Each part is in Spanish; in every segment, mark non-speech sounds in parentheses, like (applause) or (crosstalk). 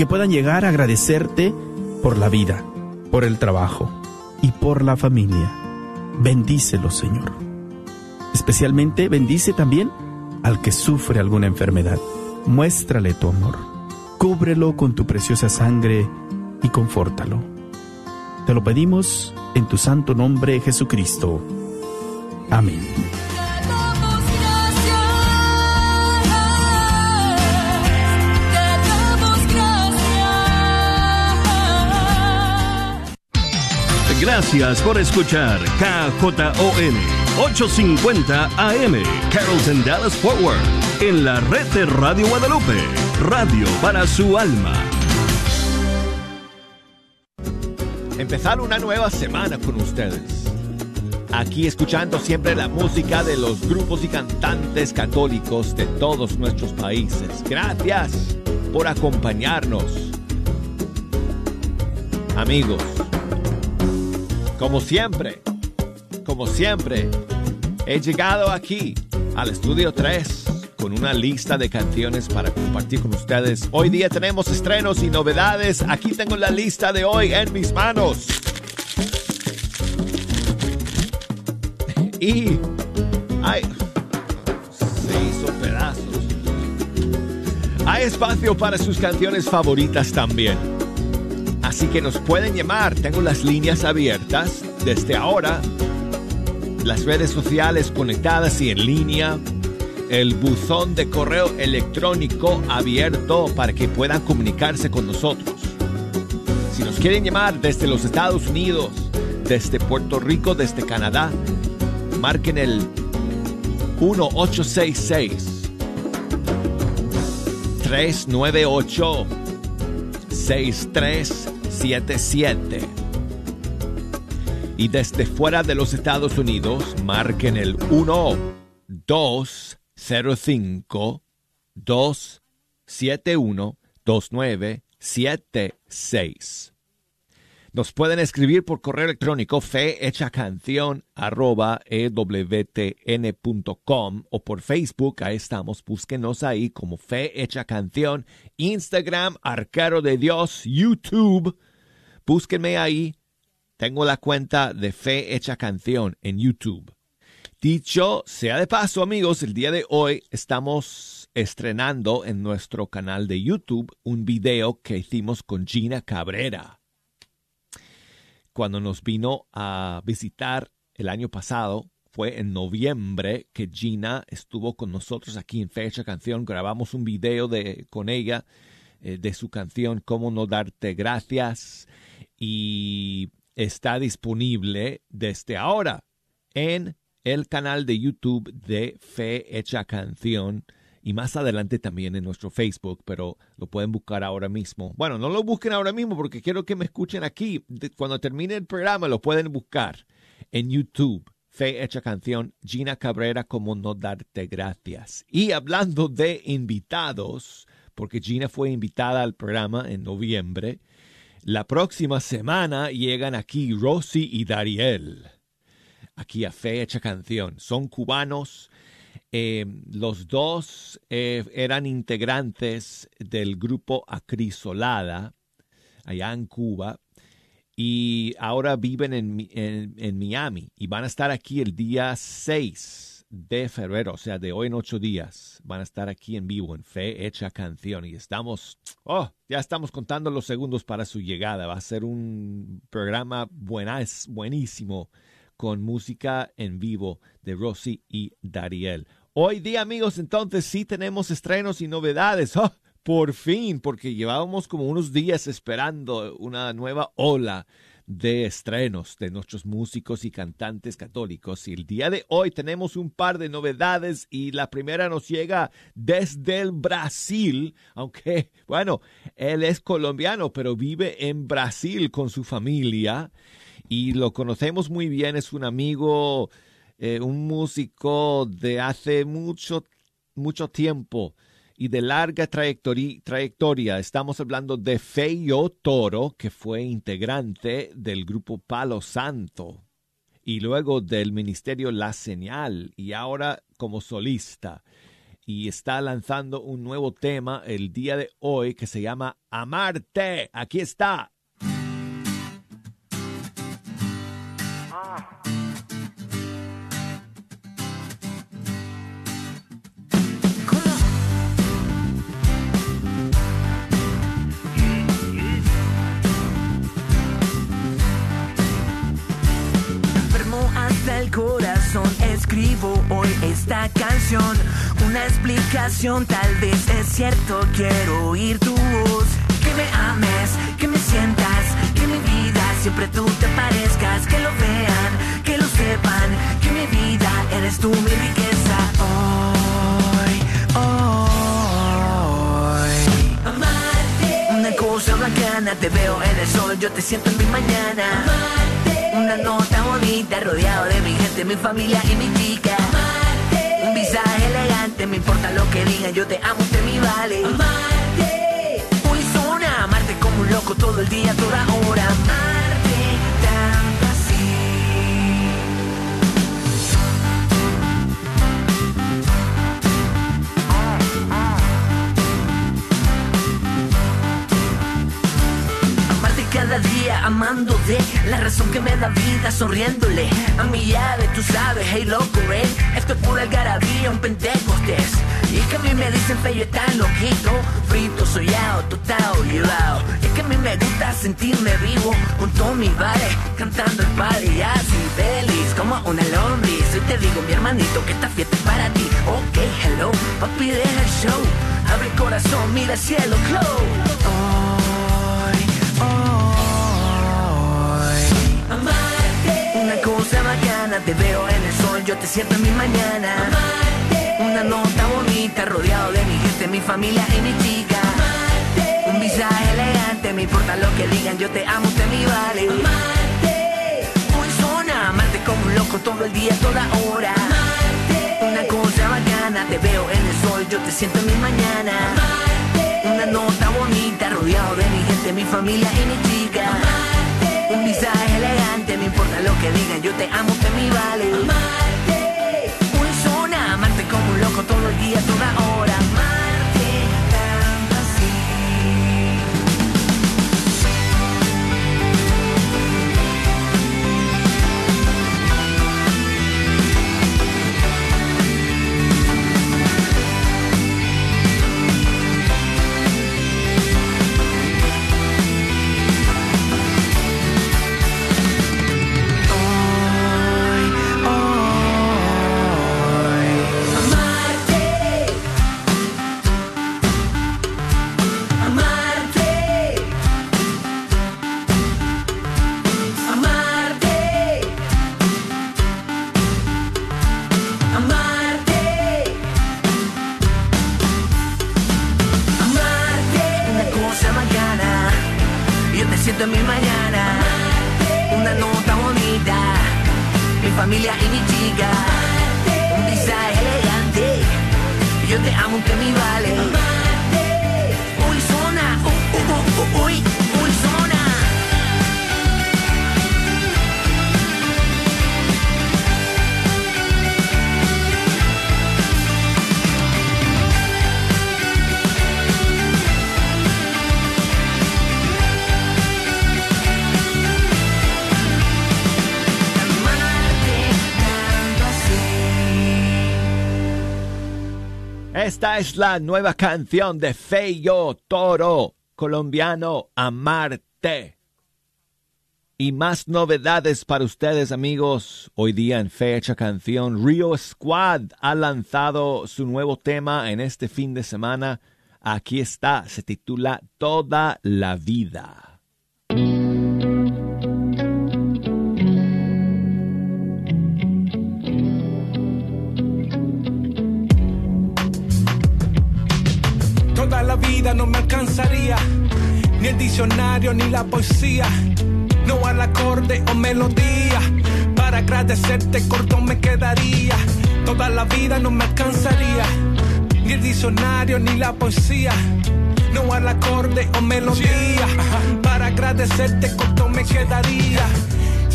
que puedan llegar a agradecerte por la vida, por el trabajo y por la familia. Bendícelo, Señor. Especialmente bendice también al que sufre alguna enfermedad. Muéstrale tu amor. Cúbrelo con tu preciosa sangre y confórtalo. Te lo pedimos en tu santo nombre, Jesucristo. Amén. Gracias por escuchar KJON 850 AM Carrollton Dallas Forward en la red de Radio Guadalupe, radio para su alma. Empezar una nueva semana con ustedes. Aquí escuchando siempre la música de los grupos y cantantes católicos de todos nuestros países. Gracias por acompañarnos. Amigos, como siempre, como siempre, he llegado aquí al estudio 3 con una lista de canciones para compartir con ustedes. Hoy día tenemos estrenos y novedades. Aquí tengo la lista de hoy en mis manos. Y hay se hizo pedazos. Hay espacio para sus canciones favoritas también. Así que nos pueden llamar. Tengo las líneas abiertas desde ahora. Las redes sociales conectadas y en línea. El buzón de correo electrónico abierto para que puedan comunicarse con nosotros. Si nos quieren llamar desde los Estados Unidos, desde Puerto Rico, desde Canadá, marquen el 1866 398 6377. Y desde fuera de los Estados Unidos, marquen el 1 205 271 2976. Nos pueden escribir por correo electrónico fehechacanción arroba ewtn.com o por Facebook, ahí estamos, búsquenos ahí como Fe Hecha Canción, Instagram, Arcaro de Dios, YouTube, búsquenme ahí, tengo la cuenta de Fe Hecha Canción en YouTube. Dicho sea de paso, amigos, el día de hoy estamos estrenando en nuestro canal de YouTube un video que hicimos con Gina Cabrera cuando nos vino a visitar el año pasado. Fue en noviembre que Gina estuvo con nosotros aquí en Fecha Canción. Grabamos un video de, con ella eh, de su canción Cómo no darte gracias y está disponible desde ahora en el canal de YouTube de Fe Hecha Canción y más adelante también en nuestro Facebook, pero lo pueden buscar ahora mismo. Bueno, no lo busquen ahora mismo porque quiero que me escuchen aquí. Cuando termine el programa lo pueden buscar en YouTube. Fe Hecha Canción, Gina Cabrera, como no darte gracias. Y hablando de invitados, porque Gina fue invitada al programa en noviembre, la próxima semana llegan aquí Rosy y Dariel. Aquí a Fe Hecha Canción. Son cubanos eh, los dos eh, eran integrantes del grupo Acrisolada, allá en Cuba, y ahora viven en, en, Miami y van a estar aquí el día 6 de febrero, o sea, de hoy en ocho días. Van a estar aquí en vivo en Fe Hecha Canción y estamos, oh, ya estamos contando los segundos para su llegada. Va a ser un programa buenísimo con música en vivo de Rosy y Dariel. Hoy día, amigos, entonces sí tenemos estrenos y novedades. ¡Oh! por fin, porque llevábamos como unos días esperando una nueva ola de estrenos de nuestros músicos y cantantes católicos. Y el día de hoy tenemos un par de novedades y la primera nos llega desde el Brasil, aunque, bueno, él es colombiano, pero vive en Brasil con su familia y lo conocemos muy bien, es un amigo eh, un músico de hace mucho, mucho tiempo y de larga trayectoria. Estamos hablando de Feyo Toro, que fue integrante del grupo Palo Santo y luego del ministerio La Señal y ahora como solista. y está lanzando un nuevo tema el día de hoy que se llama Amarte. Aquí está. Escribo hoy esta canción. Una explicación, tal vez es cierto, quiero oír tu voz. Que me ames, que me sientas, que mi vida siempre tú te parezcas. Que lo vean, que lo sepan, que mi vida eres tú mi riqueza. Hoy, hoy. Amarte. Una cosa bacana, te veo en el sol, yo te siento en mi mañana. Una nota bonita rodeado de mi gente, mi familia y mi chica. Amarte. Un visaje elegante, me importa lo que digan, yo te amo, usted mi vale. Amarte. Hoy zona, amarte como un loco todo el día, toda hora. Día amando de la razón que me da vida sonriéndole a mi llave, tú sabes, hey loco, eh. Esto es pura algarabía, un pentecostés. Y es que a mí me dicen feo, tan loquito, frito, soyado, total, llevado. Y es que a mí me gusta sentirme vivo junto a mi bares, cantando el padre así feliz como una lombriz. Hoy te digo, mi hermanito, que esta fiesta es para ti. Ok, hello, papi, deja el show. Abre el corazón, mira el cielo, close. Te veo en el sol, yo te siento en mi mañana. Una nota bonita, rodeado de mi gente, mi familia y mi chica. Un visaje elegante, me importa lo que digan, yo te amo, te mi vale. Muy zona, amarte como un loco todo el día, toda hora. Una cosa bacana, te veo en el sol, yo te siento en mi mañana. Una nota bonita, rodeado de mi gente, mi familia y mi chica. Un visaje elegante, me importa lo que digan, yo te amo, te mi vale. Amarte, una zona, amarte como un loco todo el día, toda hora. Es la nueva canción de Feyo Toro, colombiano Amarte. Y más novedades para ustedes amigos. Hoy día en fecha canción, Rio Squad ha lanzado su nuevo tema en este fin de semana. Aquí está, se titula Toda la vida. No me alcanzaría, ni el diccionario ni la poesía, no al acorde o melodía. Para agradecerte corto me quedaría, toda la vida no me alcanzaría, ni el diccionario ni la poesía. No al acorde o melodía, para agradecerte corto me quedaría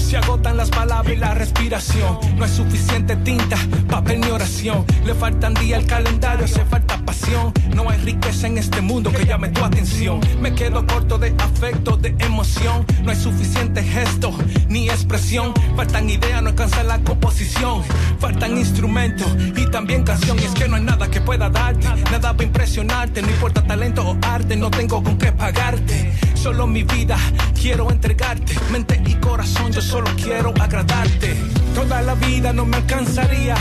Se agotan las palabras y la respiración. No hay suficiente tinta, papel ni oración. Le faltan días al calendario, hace falta pasión. No hay riqueza en este mundo que llame tu atención. Me quedo corto de afecto, de emoción. No hay suficiente gesto ni expresión. Faltan ideas, no alcanza la composición. Faltan instrumentos y también canción. Y es que no hay nada que pueda darte, nada para impresionarte. No importa talento o arte, no tengo con qué pagarte. Solo mi vida quiero entregarte. Mente y corazón, yo solo quiero agradarte. Toda la vida no me alcanzaría,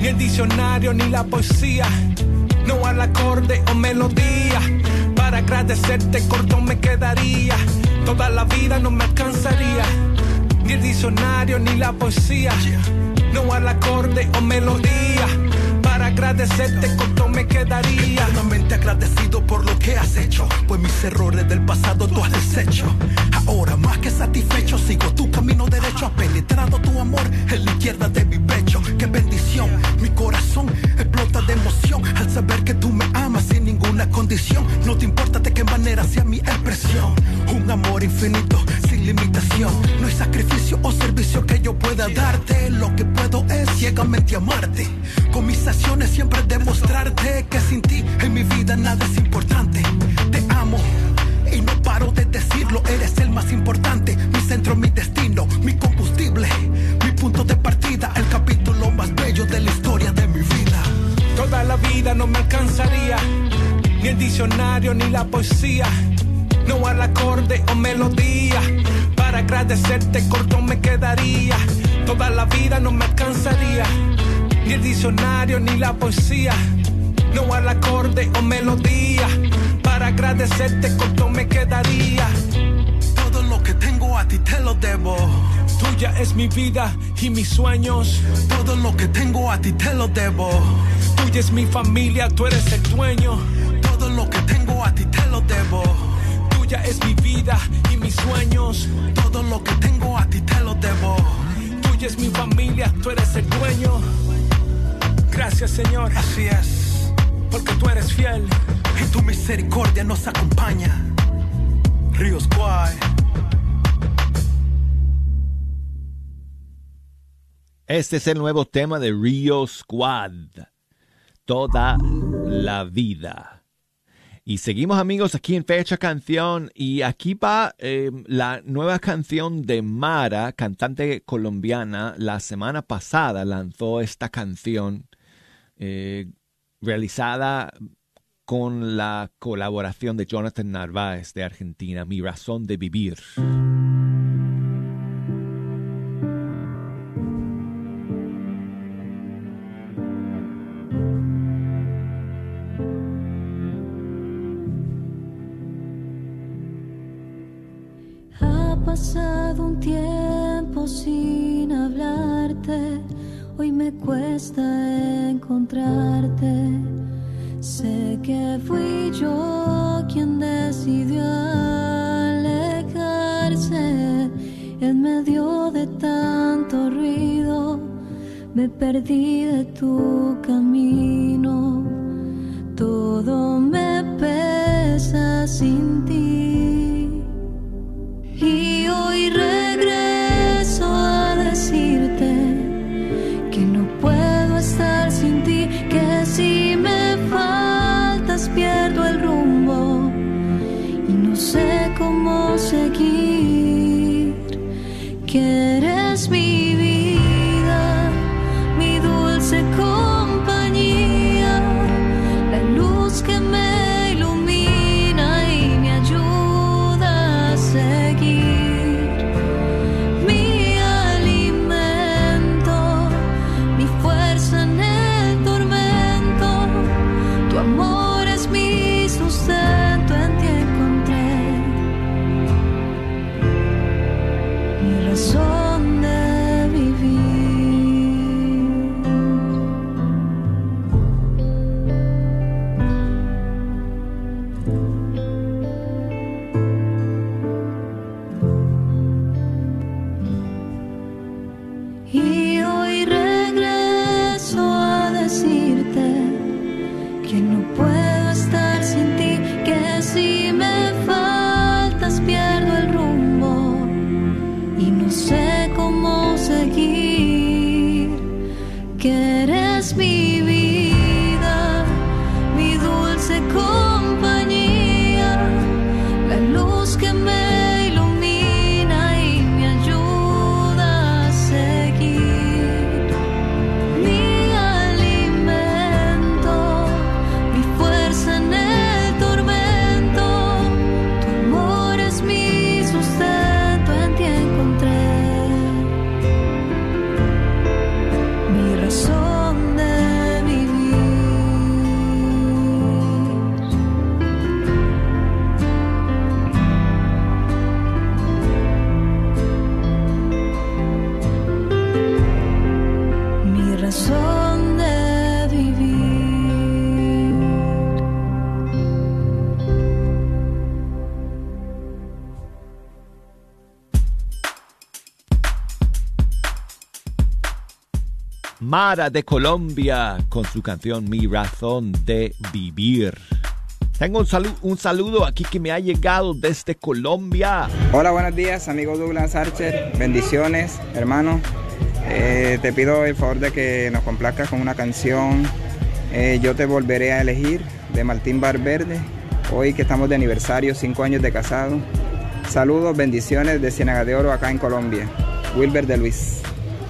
ni el diccionario ni la poesía. No al acorde o melodía. Para agradecerte corto me quedaría. Toda la vida no me alcanzaría, ni el diccionario ni la poesía. No al acorde o melodía agradecerte corto me quedaría. Eternamente agradecido por lo que has hecho, pues mis errores del pasado tú has deshecho. Ahora más que satisfecho, sigo tu camino derecho, ha penetrado tu amor en la izquierda de mi pecho. Qué bendición, mi corazón explota de emoción al saber que tú me condición. No te importa de qué manera sea mi expresión. Un amor infinito, sin limitación. No hay sacrificio o servicio que yo pueda darte. Lo que puedo es ciegamente amarte. Con mis acciones siempre demostrarte que sin ti en mi vida nada es importante. Te amo poesía. No al acorde o melodía. Para agradecerte corto me quedaría. Toda la vida no me alcanzaría, ni el diccionario ni la poesía. No al acorde o melodía. Para agradecerte corto me quedaría. Todo lo que tengo a ti te lo debo. Tuya es mi vida y mis sueños. Todo lo que tengo a ti te lo debo. Tuya es mi familia, tú eres el dueño. Todo lo que tengo Tuya es mi vida y mis sueños. Todo lo que tengo a ti te lo debo. Tuya es mi familia, tú eres el dueño. Gracias Señor, Así es. porque tú eres fiel. Y tu misericordia nos acompaña. Ríos Guay. Este es el nuevo tema de Rio Squad. Toda la vida. Y seguimos amigos aquí en Fecha Canción y aquí va eh, la nueva canción de Mara, cantante colombiana. La semana pasada lanzó esta canción eh, realizada con la colaboración de Jonathan Narváez de Argentina, Mi Razón de Vivir. Hoy me cuesta encontrarte. Sé que fui yo quien decidió alejarse en medio de tanto ruido. Me perdí de tu camino, todo me pesa sin ti. Y hoy regreso a decirte Mara de Colombia con su canción Mi razón de vivir. Tengo un, un saludo aquí que me ha llegado desde Colombia. Hola, buenos días, amigo Douglas Archer. Bendiciones, hermano. Eh, te pido el favor de que nos complazcas con una canción. Eh, Yo te volveré a elegir de Martín Barverde. Hoy que estamos de aniversario, cinco años de casado. Saludos, bendiciones de Ciénaga de Oro acá en Colombia. Wilber de Luis.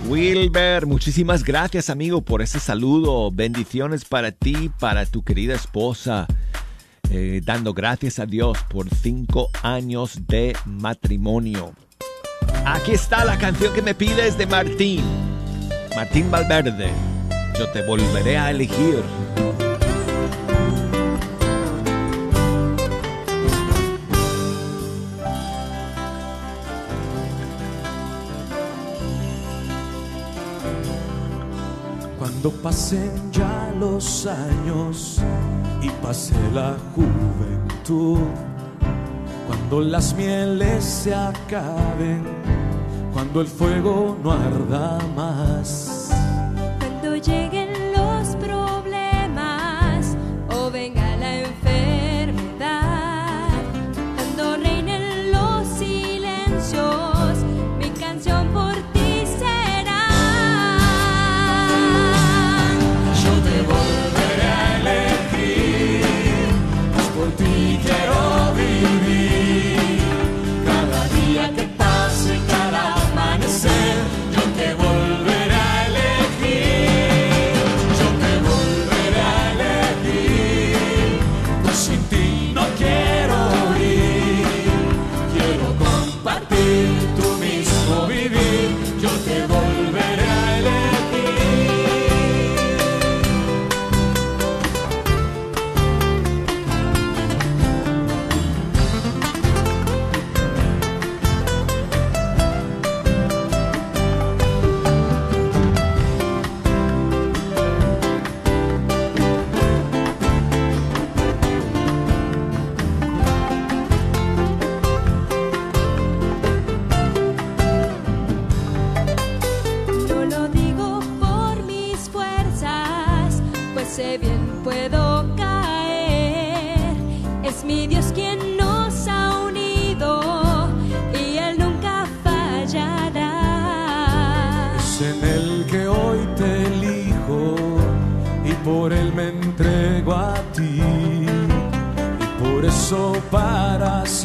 Wilber, muchísimas gracias amigo por ese saludo. Bendiciones para ti, para tu querida esposa. Eh, dando gracias a Dios por cinco años de matrimonio. Aquí está la canción que me pides de Martín. Martín Valverde. Yo te volveré a elegir. Cuando pasen ya los años y pase la juventud, cuando las mieles se acaben, cuando el fuego no arda más,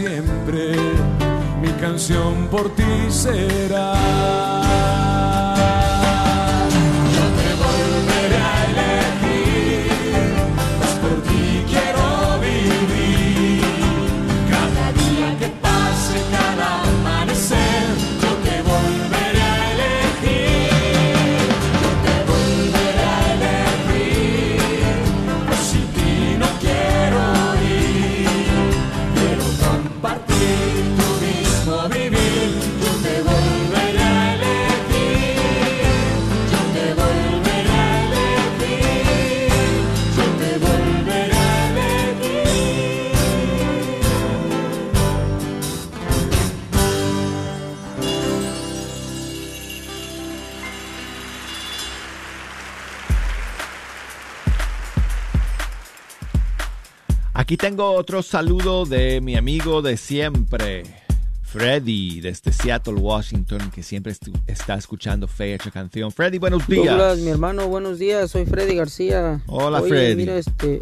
siempre mi canción por ti será. Aquí tengo otro saludo de mi amigo de siempre, Freddy, desde Seattle, Washington, que siempre está escuchando Fecha Canción. Freddy, buenos días. Douglas, mi hermano, buenos días. Soy Freddy García. Hola, Oye, Freddy. Mira, este,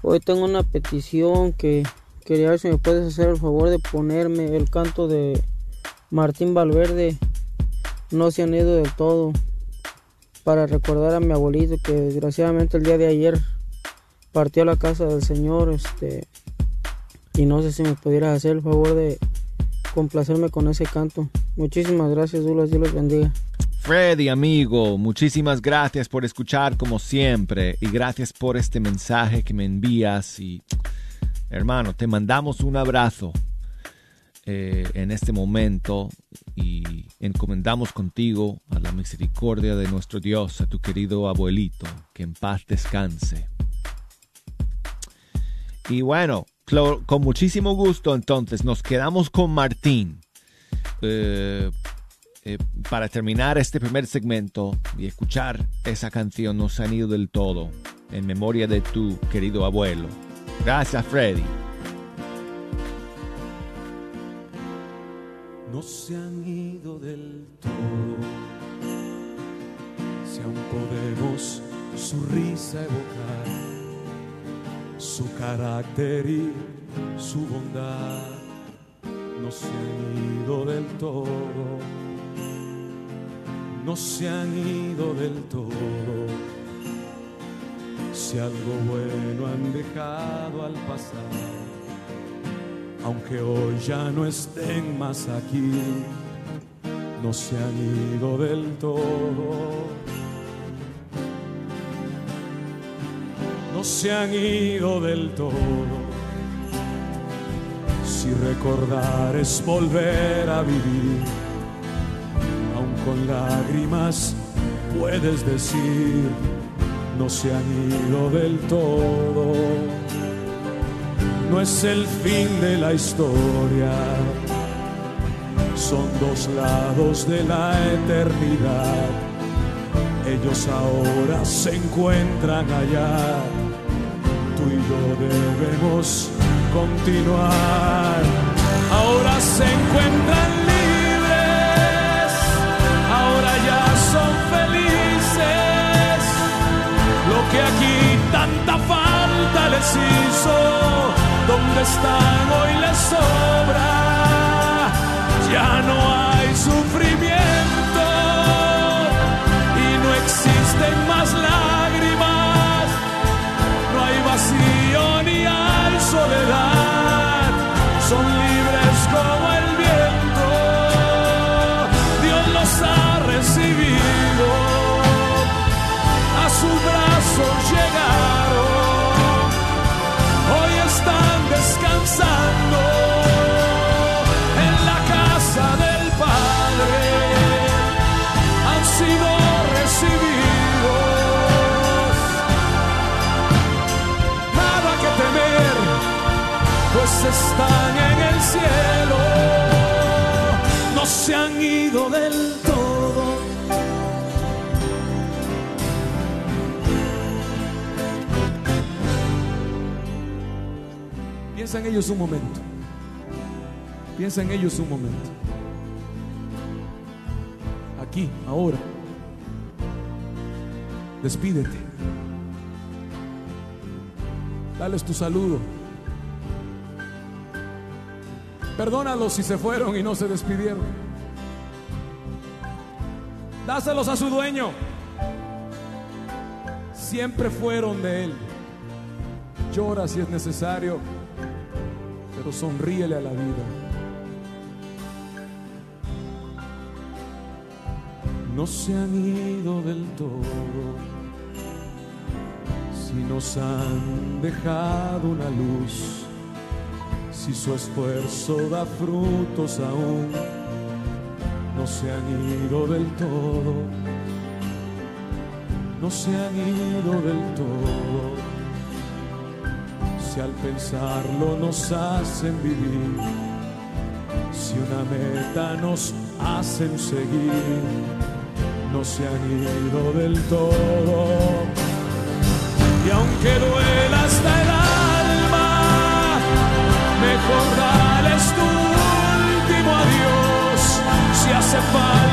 hoy tengo una petición que quería ver si me puedes hacer el favor de ponerme el canto de Martín Valverde. No se han ido del todo. Para recordar a mi abuelito que desgraciadamente el día de ayer partió a la casa del Señor. Este, y no sé si me pudieras hacer el favor de complacerme con ese canto. Muchísimas gracias, Douglas. Dios los bendiga. Freddy, amigo, muchísimas gracias por escuchar como siempre y gracias por este mensaje que me envías y hermano, te mandamos un abrazo eh, en este momento y encomendamos contigo a la misericordia de nuestro Dios, a tu querido abuelito, que en paz descanse. Y bueno, con muchísimo gusto entonces nos quedamos con Martín. Eh, eh, para terminar este primer segmento y escuchar esa canción No se han ido del todo en memoria de tu querido abuelo. Gracias, Freddy. No se han ido del todo. Si aún podemos su risa evocar, su carácter y su bondad, no se han ido del todo no se han ido del todo. Si algo bueno han dejado al pasar, aunque hoy ya no estén más aquí, no se han ido del todo. No se han ido del todo. Si recordar es volver a vivir con lágrimas puedes decir, no se han ido del todo. No es el fin de la historia, son dos lados de la eternidad. Ellos ahora se encuentran allá, tú y yo debemos continuar. Ahora se encuentran que aquí tanta falta les hizo, donde están hoy les sobra, se han ido del Piensa en ellos un momento. Piensa en ellos un momento. Aquí, ahora. Despídete. Dales tu saludo. Perdónalos si se fueron y no se despidieron. Dáselos a su dueño. Siempre fueron de él. Llora si es necesario sonríele a la vida. No se han ido del todo, si nos han dejado una luz, si su esfuerzo da frutos aún, no se han ido del todo, no se han ido del todo si al pensarlo nos hacen vivir, si una meta nos hacen seguir, no se han ido del todo. Y aunque duela hasta el mejor dales tu último adiós, si hace falta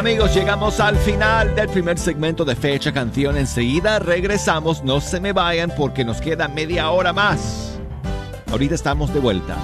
Amigos, llegamos al final del primer segmento de Fecha Canción. Enseguida regresamos, no se me vayan porque nos queda media hora más. Ahorita estamos de vuelta.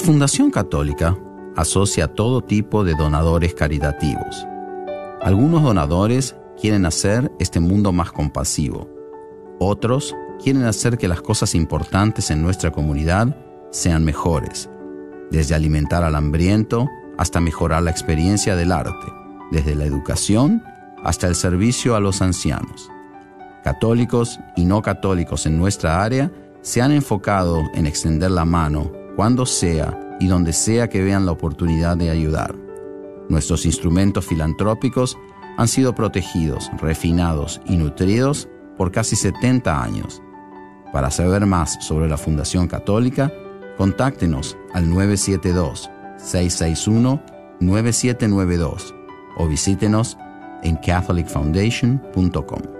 La Fundación Católica asocia todo tipo de donadores caritativos. Algunos donadores quieren hacer este mundo más compasivo. Otros quieren hacer que las cosas importantes en nuestra comunidad sean mejores, desde alimentar al hambriento hasta mejorar la experiencia del arte, desde la educación hasta el servicio a los ancianos. Católicos y no católicos en nuestra área se han enfocado en extender la mano cuando sea y donde sea que vean la oportunidad de ayudar. Nuestros instrumentos filantrópicos han sido protegidos, refinados y nutridos por casi 70 años. Para saber más sobre la Fundación Católica, contáctenos al 972-661-9792 o visítenos en catholicfoundation.com.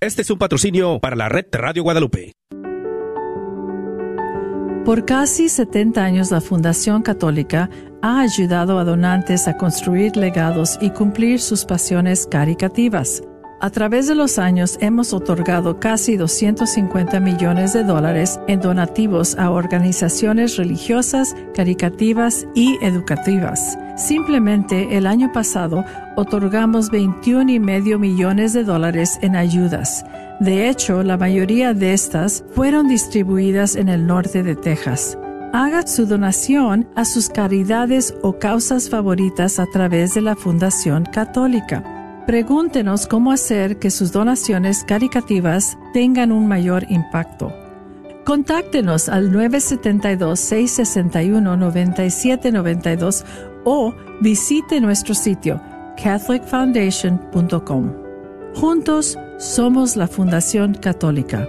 Este es un patrocinio para la red Radio Guadalupe. Por casi 70 años la Fundación Católica ha ayudado a donantes a construir legados y cumplir sus pasiones caricativas. A través de los años hemos otorgado casi 250 millones de dólares en donativos a organizaciones religiosas, caricativas y educativas. Simplemente el año pasado otorgamos 21 y medio millones de dólares en ayudas. De hecho, la mayoría de estas fueron distribuidas en el norte de Texas. Haga su donación a sus caridades o causas favoritas a través de la Fundación Católica. Pregúntenos cómo hacer que sus donaciones caricativas tengan un mayor impacto. Contáctenos al 972-661-9792 o visite nuestro sitio catholicfoundation.com. Juntos somos la Fundación Católica.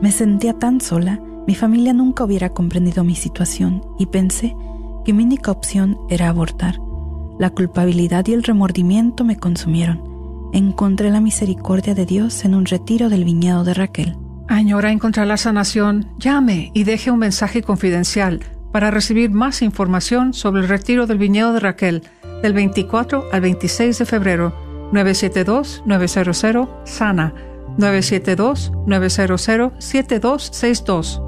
Me sentía tan sola, mi familia nunca hubiera comprendido mi situación y pensé que mi única opción era abortar. La culpabilidad y el remordimiento me consumieron. Encontré la misericordia de Dios en un retiro del viñedo de Raquel. Añora encontrar la sanación, llame y deje un mensaje confidencial para recibir más información sobre el retiro del viñedo de Raquel del 24 al 26 de febrero 972-900 Sana 972-900-7262.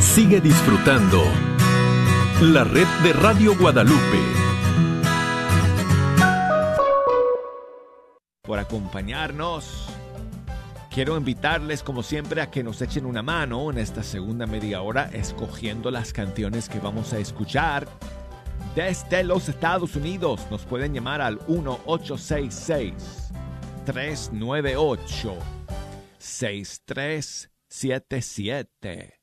Sigue disfrutando la red de Radio Guadalupe. Por acompañarnos. Quiero invitarles, como siempre, a que nos echen una mano en esta segunda media hora escogiendo las canciones que vamos a escuchar desde los Estados Unidos. Nos pueden llamar al 1866-398-6377.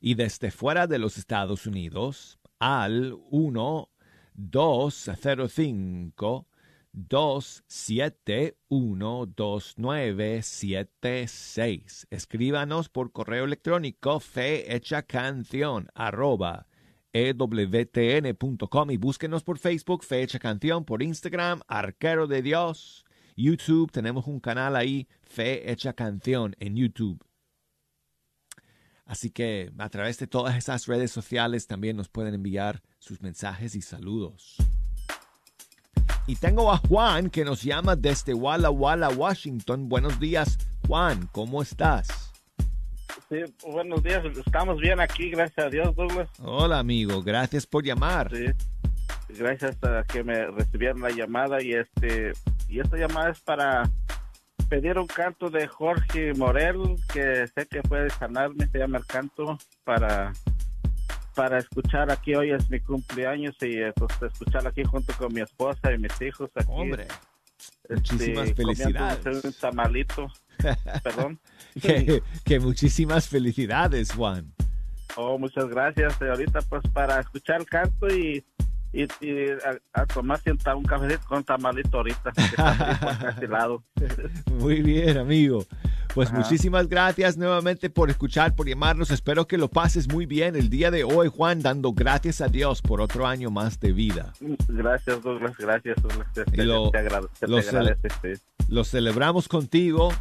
Y desde fuera de los Estados Unidos al 1 205 271 2976. Escríbanos por correo electrónico fe hecha canción arroba ewtn.com y búsquenos por Facebook, Fe Hecha Canción, por Instagram, Arquero de Dios, YouTube, tenemos un canal ahí, Fe Canción en YouTube. Así que a través de todas esas redes sociales también nos pueden enviar sus mensajes y saludos. Y tengo a Juan que nos llama desde Walla Walla, Washington. Buenos días, Juan, ¿cómo estás? Sí, buenos días, estamos bien aquí, gracias a Dios, Douglas. Hola, amigo, gracias por llamar. Sí, gracias a que me recibieron la llamada y este y esta llamada es para pedir un canto de Jorge Morel que sé que puede sanarme, se llama el canto para para escuchar aquí hoy es mi cumpleaños y pues escuchar aquí junto con mi esposa y mis hijos aquí. Hombre, muchísimas este, felicidades. Un tamalito, perdón. (laughs) que, que, muchísimas felicidades, Juan. Oh, muchas gracias. Ahorita pues para escuchar el canto y, y, y a, a, tomar un cafecito con tamalito ahorita. Que (laughs) lado. Muy bien, amigo. Pues Ajá. muchísimas gracias nuevamente por escuchar, por llamarnos. Espero que lo pases muy bien el día de hoy, Juan, dando gracias a Dios por otro año más de vida. Gracias, Douglas. Gracias, Douglas. Te, lo, te, agrade, te lo, agradece, sí. lo celebramos contigo.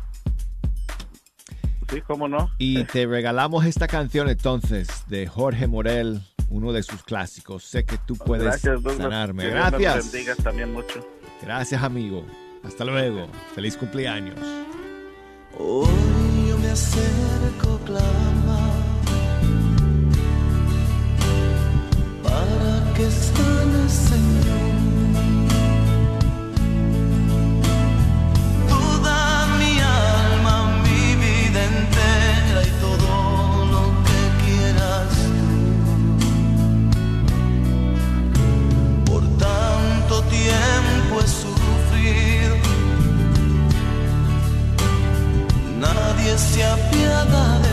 Sí, cómo no. Y (laughs) te regalamos esta canción entonces de Jorge Morel, uno de sus clásicos. Sé que tú puedes gracias, sanarme. Gracias. También mucho. Gracias, amigo. Hasta luego. Feliz cumpleaños. Hoy yo me acerco, clama, para que sane, Señor. Nadie se apiada de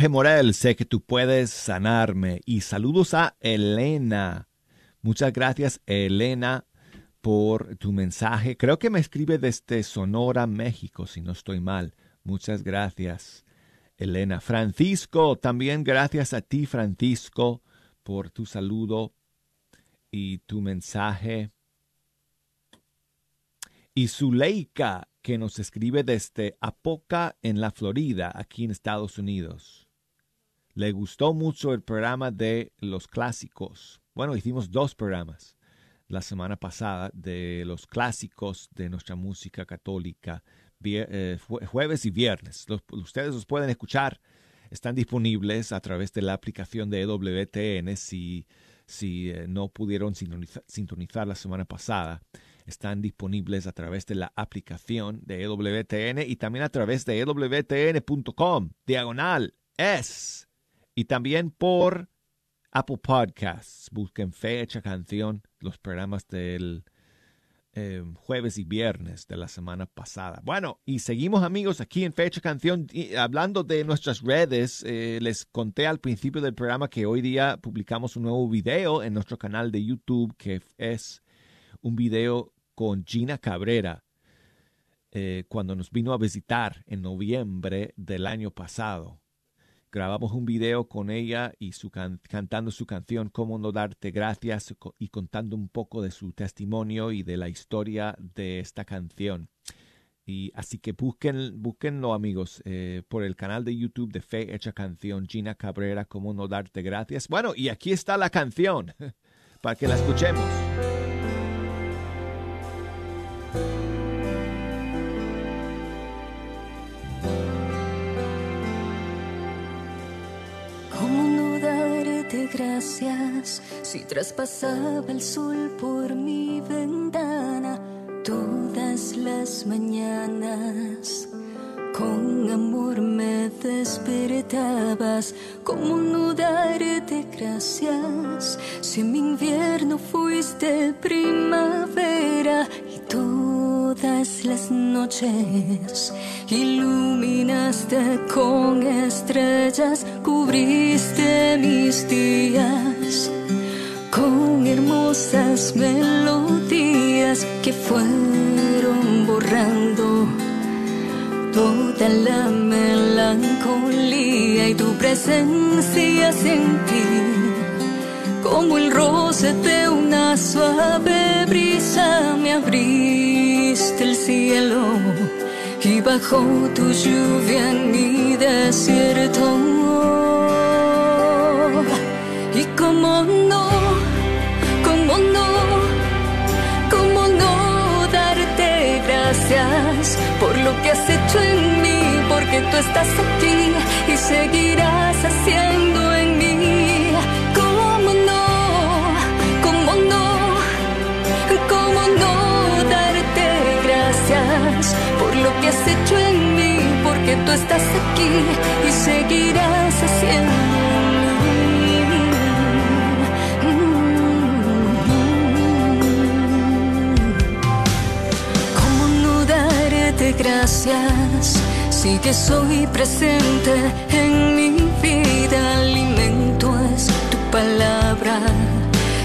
Jorge Morel, sé que tú puedes sanarme. Y saludos a Elena. Muchas gracias, Elena, por tu mensaje. Creo que me escribe desde Sonora, México, si no estoy mal. Muchas gracias, Elena. Francisco, también gracias a ti, Francisco, por tu saludo y tu mensaje. Y Zuleika, que nos escribe desde Apoca, en la Florida, aquí en Estados Unidos. Le gustó mucho el programa de los clásicos. Bueno, hicimos dos programas la semana pasada de los clásicos de nuestra música católica, eh, jueves y viernes. ustedes los pueden escuchar, están disponibles a través de la aplicación de EWTN si, si eh, no pudieron sintonizar la semana pasada están disponibles a través de la aplicación de EWTN y también a través de EWTN.com, diagonal es. Y también por Apple Podcasts. Busquen fecha, canción, los programas del eh, jueves y viernes de la semana pasada. Bueno, y seguimos amigos aquí en fecha, canción, hablando de nuestras redes. Eh, les conté al principio del programa que hoy día publicamos un nuevo video en nuestro canal de YouTube que es un video con Gina Cabrera eh, cuando nos vino a visitar en noviembre del año pasado. Grabamos un video con ella y su cantando su canción Cómo no darte gracias y contando un poco de su testimonio y de la historia de esta canción. Y así que busquen, amigos eh, por el canal de YouTube de Fe Hecha Canción Gina Cabrera Cómo no darte gracias. Bueno, y aquí está la canción (laughs) para que la escuchemos. Gracias si traspasaba el sol por mi ventana todas las mañanas. Con amor me despertabas, como no darte gracias. Si en mi invierno fuiste primavera y todas las noches iluminaste con estrellas, cubriste mis días con hermosas melodías que fueron borrando toda la melancolía y tu presencia sentí como el roce de una suave brisa me abriste el cielo y bajo tu lluvia en mi desierto. Y como no, lo que has hecho en mí, porque tú estás aquí y seguirás haciendo en mí. Como no, como no, como no darte gracias por lo que has hecho en mí, porque tú estás aquí y seguirás haciendo darte gracias? Sí que soy presente en mi vida, alimento es tu palabra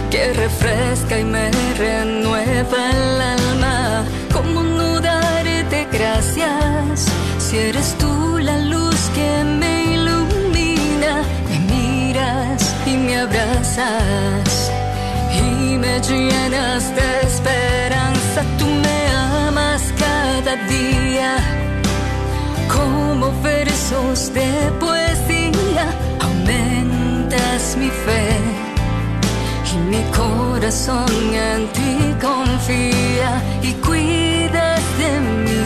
que refresca y me renueva el alma. ¿Cómo no darte gracias si eres tú la luz que me ilumina? Me miras y me abrazas y me llenas de esperanza. Tú cada día como versos de poesía. Aumentas mi fe y mi corazón en ti confía y cuidas de mí.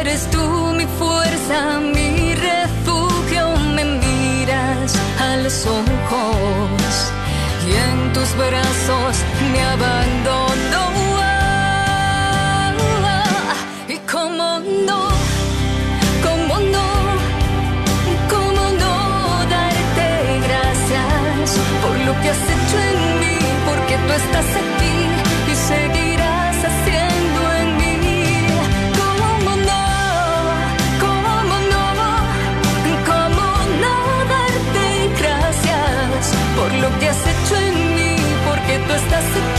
Eres tú mi fuerza, mi refugio, me miras a los ojos y en tus brazos me abandono. Basta se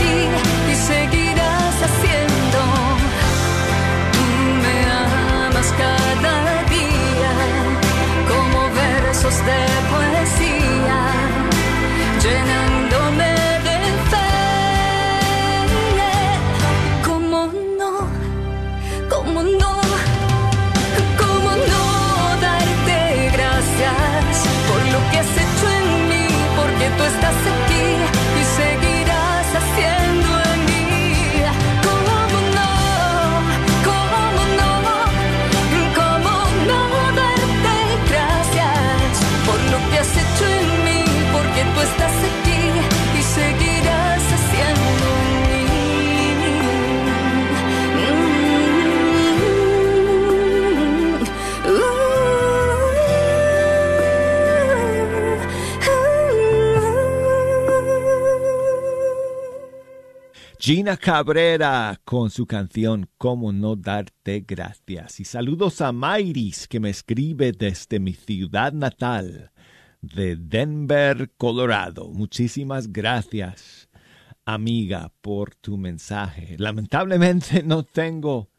Gina Cabrera con su canción Cómo no darte gracias. Y saludos a Mayris que me escribe desde mi ciudad natal de Denver, Colorado. Muchísimas gracias, amiga, por tu mensaje. Lamentablemente (laughs) no tengo,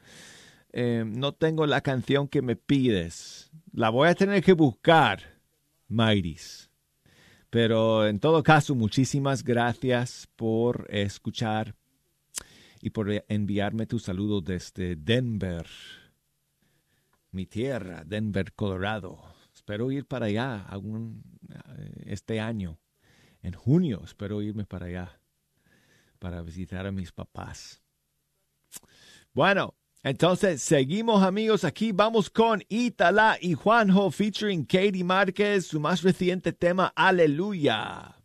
eh, no tengo la canción que me pides. La voy a tener que buscar, Mayris. Pero en todo caso, muchísimas gracias por escuchar y por enviarme tu saludo desde Denver, mi tierra, Denver, Colorado. Espero ir para allá algún, eh, este año. En junio espero irme para allá para visitar a mis papás. Bueno, entonces seguimos amigos. Aquí vamos con Itala y Juanjo featuring Katie Márquez, su más reciente tema, Aleluya.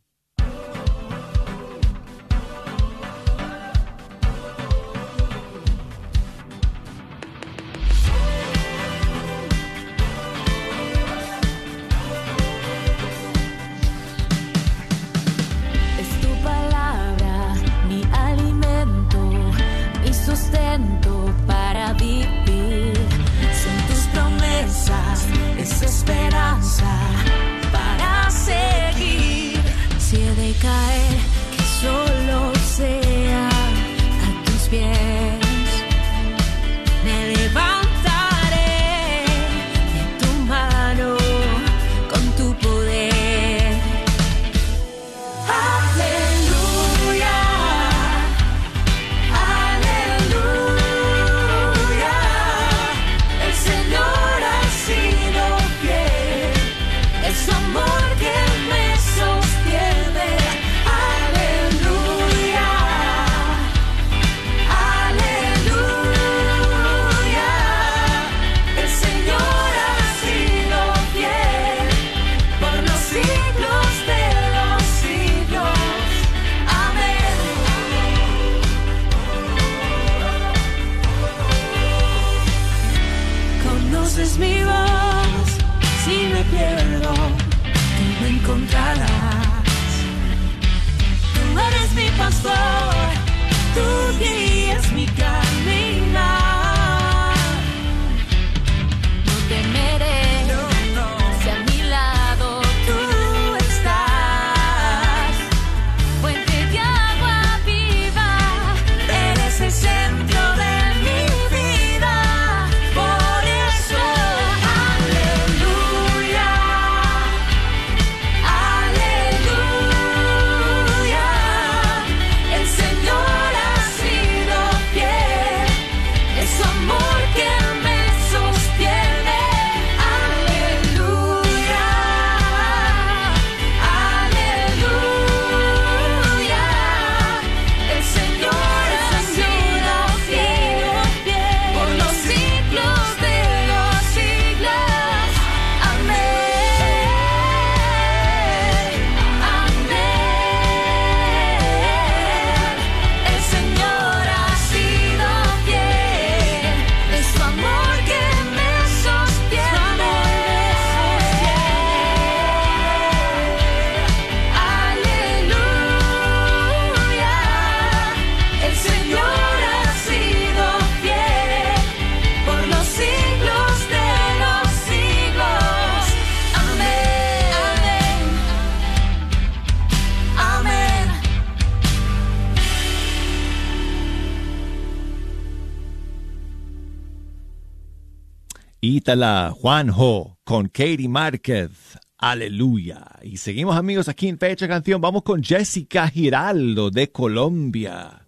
Ítala Juanjo con Katie Márquez. Aleluya. Y seguimos amigos aquí en Fecha Canción. Vamos con Jessica Giraldo de Colombia.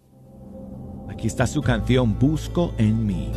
Aquí está su canción Busco en mí.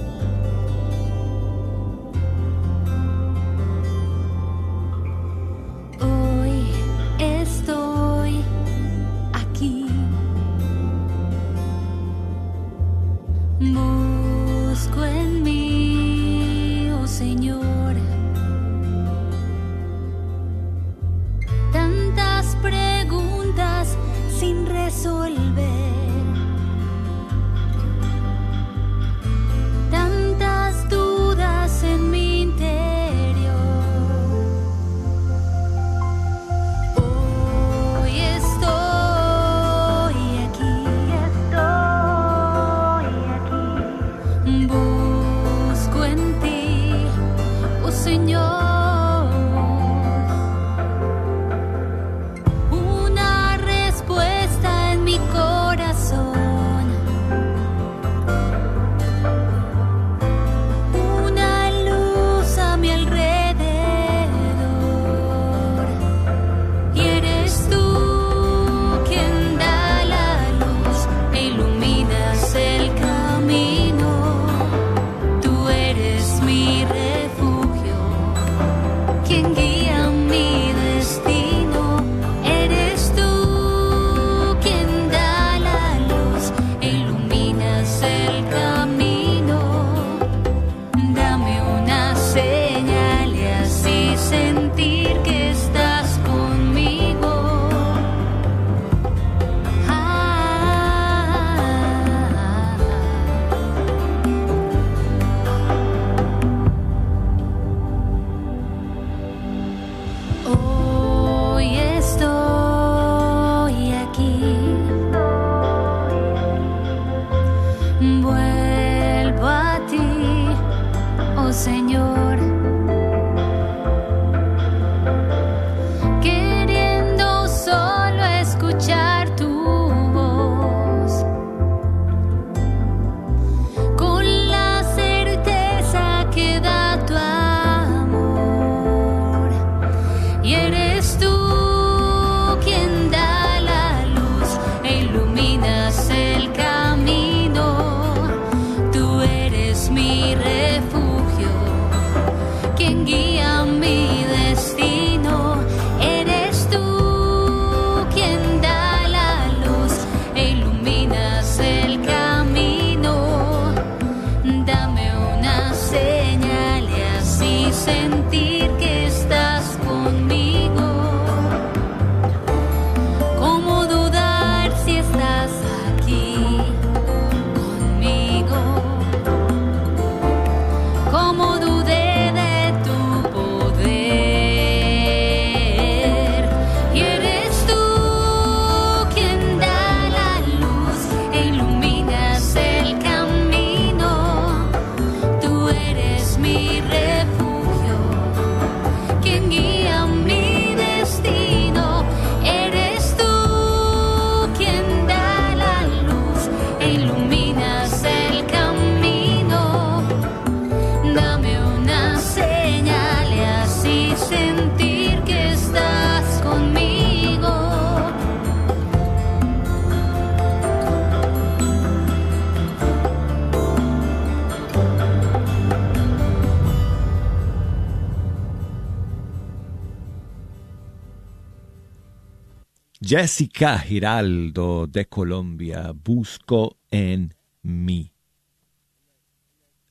Jessica Giraldo de Colombia, busco en mí.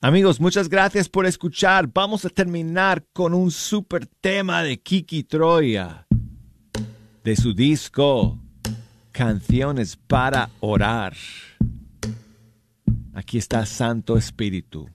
Amigos, muchas gracias por escuchar. Vamos a terminar con un super tema de Kiki Troya, de su disco Canciones para Orar. Aquí está Santo Espíritu.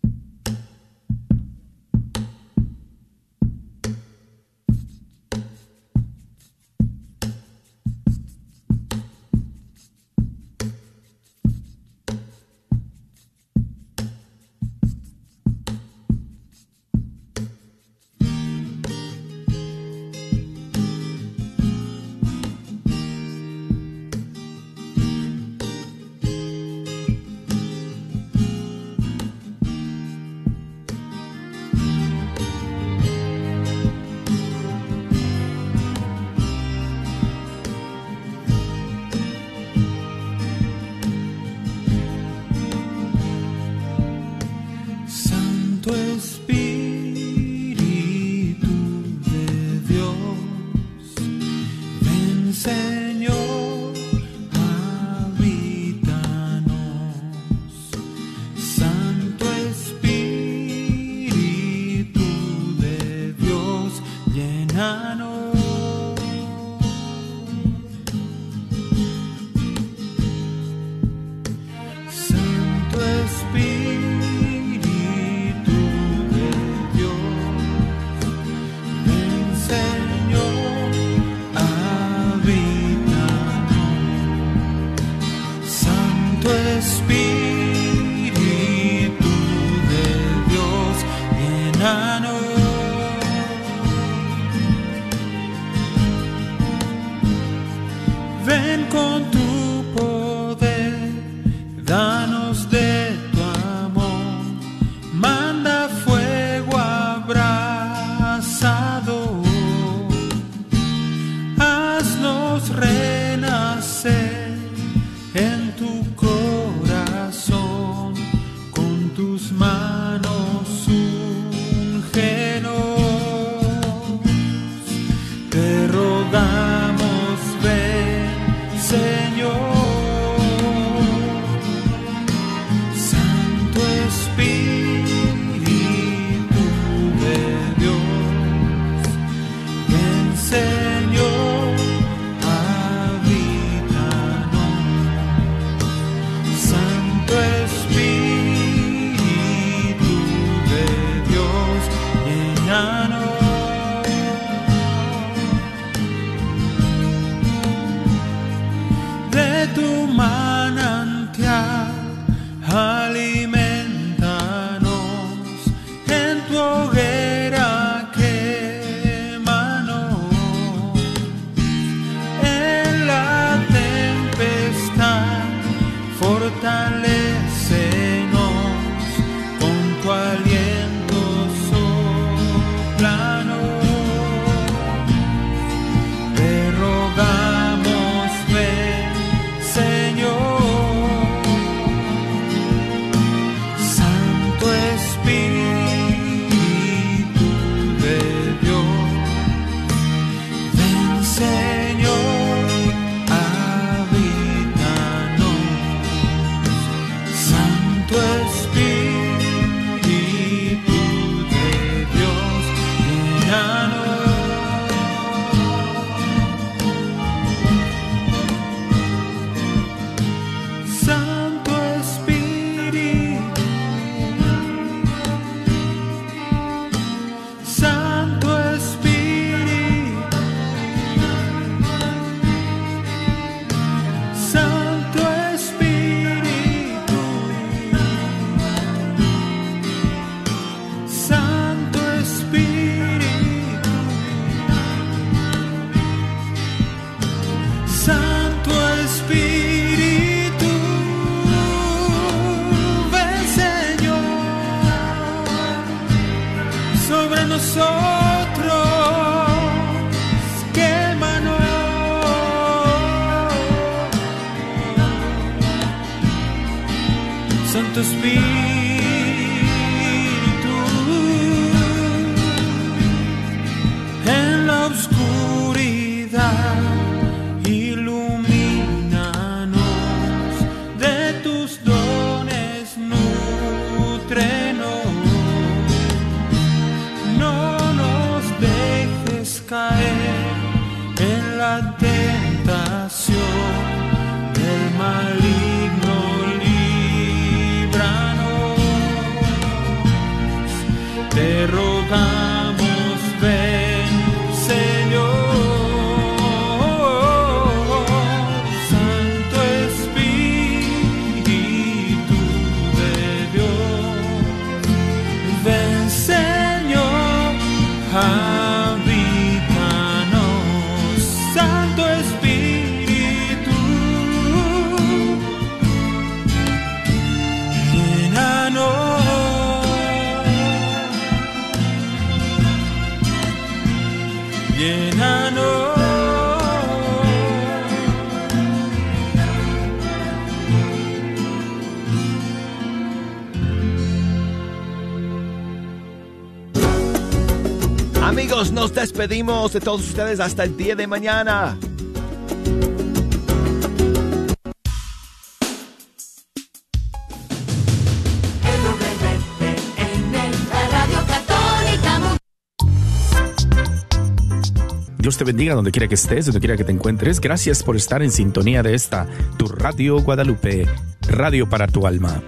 Despedimos de todos ustedes hasta el día de mañana. Dios te bendiga donde quiera que estés, donde quiera que te encuentres. Gracias por estar en sintonía de esta, tu Radio Guadalupe, radio para tu alma.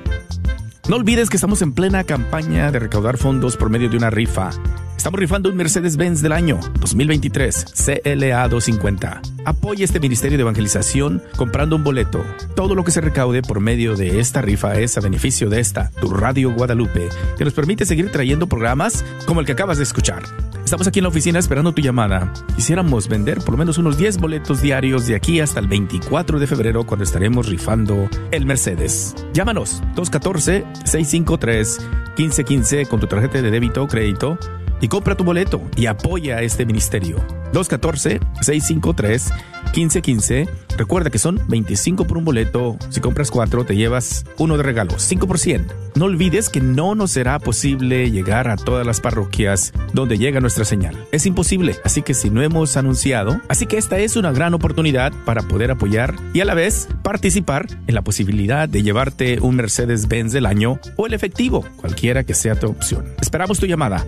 No olvides que estamos en plena campaña de recaudar fondos por medio de una rifa. Estamos rifando un Mercedes-Benz del año 2023 CLA 250. Apoya este ministerio de evangelización comprando un boleto. Todo lo que se recaude por medio de esta rifa es a beneficio de esta, tu Radio Guadalupe, que nos permite seguir trayendo programas como el que acabas de escuchar. Estamos aquí en la oficina esperando tu llamada. Quisiéramos vender por lo menos unos 10 boletos diarios de aquí hasta el 24 de febrero cuando estaremos rifando el Mercedes. Llámanos 214-653-1515 con tu tarjeta de débito o crédito y compra tu boleto y apoya a este ministerio. 214-653-1515. Recuerda que son 25 por un boleto. Si compras 4 te llevas uno de regalo, 5%. No olvides que no nos será posible llegar a todas las parroquias donde llega nuestra señal. Es imposible, así que si no hemos anunciado, así que esta es una gran oportunidad para poder apoyar y a la vez participar en la posibilidad de llevarte un Mercedes-Benz del año o el efectivo, cualquiera que sea tu opción. Esperamos tu llamada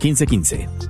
214-653-1515.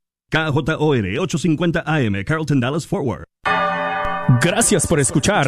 KJOR 850 AM, Carlton Dallas Forward. Gracias por escuchar